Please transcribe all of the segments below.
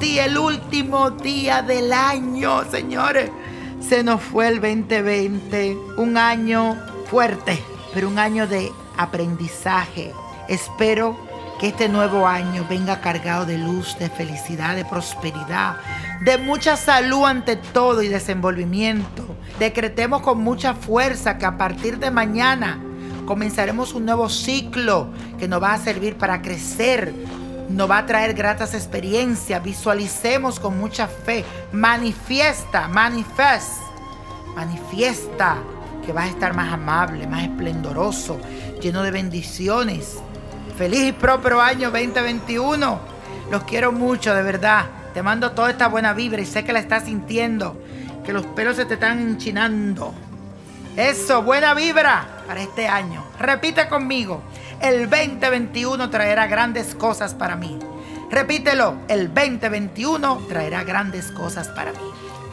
sí, el último día del año, señores. Se nos fue el 2020, un año fuerte, pero un año de aprendizaje. Espero que este nuevo año venga cargado de luz, de felicidad, de prosperidad, de mucha salud ante todo y desenvolvimiento. Decretemos con mucha fuerza que a partir de mañana comenzaremos un nuevo ciclo que nos va a servir para crecer, nos va a traer gratas experiencias. Visualicemos con mucha fe. Manifiesta, manifest, manifiesta que vas a estar más amable, más esplendoroso, lleno de bendiciones. Feliz y próspero año 2021. Los quiero mucho, de verdad. Te mando toda esta buena vibra y sé que la estás sintiendo, que los pelos se te están enchinando. Eso, buena vibra para este año. Repite conmigo. El 2021 traerá grandes cosas para mí. Repítelo. El 2021 traerá grandes cosas para mí.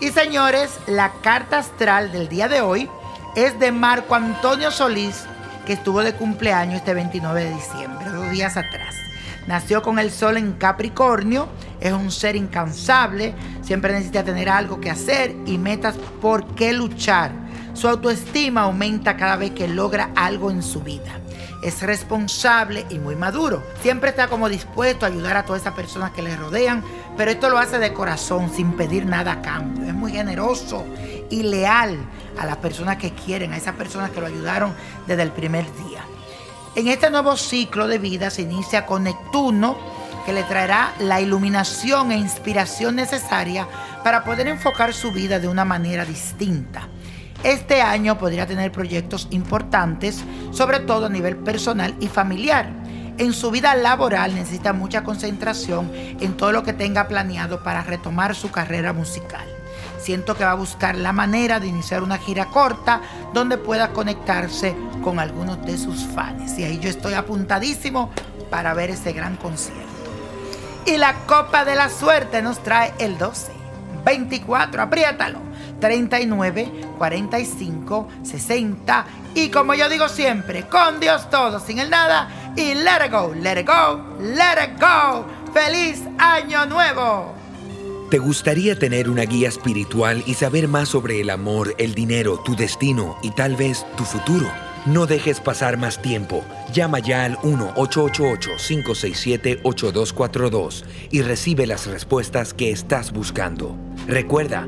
Y señores, la carta astral del día de hoy es de Marco Antonio Solís, que estuvo de cumpleaños este 29 de diciembre, dos días atrás. Nació con el sol en Capricornio, es un ser incansable, siempre necesita tener algo que hacer y metas por qué luchar. Su autoestima aumenta cada vez que logra algo en su vida. Es responsable y muy maduro. Siempre está como dispuesto a ayudar a todas esas personas que le rodean, pero esto lo hace de corazón, sin pedir nada a cambio. Es muy generoso y leal a las personas que quieren, a esas personas que lo ayudaron desde el primer día. En este nuevo ciclo de vida se inicia con Neptuno, que le traerá la iluminación e inspiración necesaria para poder enfocar su vida de una manera distinta. Este año podría tener proyectos importantes, sobre todo a nivel personal y familiar. En su vida laboral necesita mucha concentración en todo lo que tenga planeado para retomar su carrera musical. Siento que va a buscar la manera de iniciar una gira corta donde pueda conectarse con algunos de sus fans. Y ahí yo estoy apuntadísimo para ver ese gran concierto. Y la copa de la suerte nos trae el 12, 24, apriétalo, 39, 45, 60 y como yo digo siempre, con Dios todo, sin el nada y let it go, let it go, let it go. ¡Feliz año nuevo! ¿Te gustaría tener una guía espiritual y saber más sobre el amor, el dinero, tu destino y tal vez tu futuro? No dejes pasar más tiempo. Llama ya al 1-888-567-8242 y recibe las respuestas que estás buscando. Recuerda,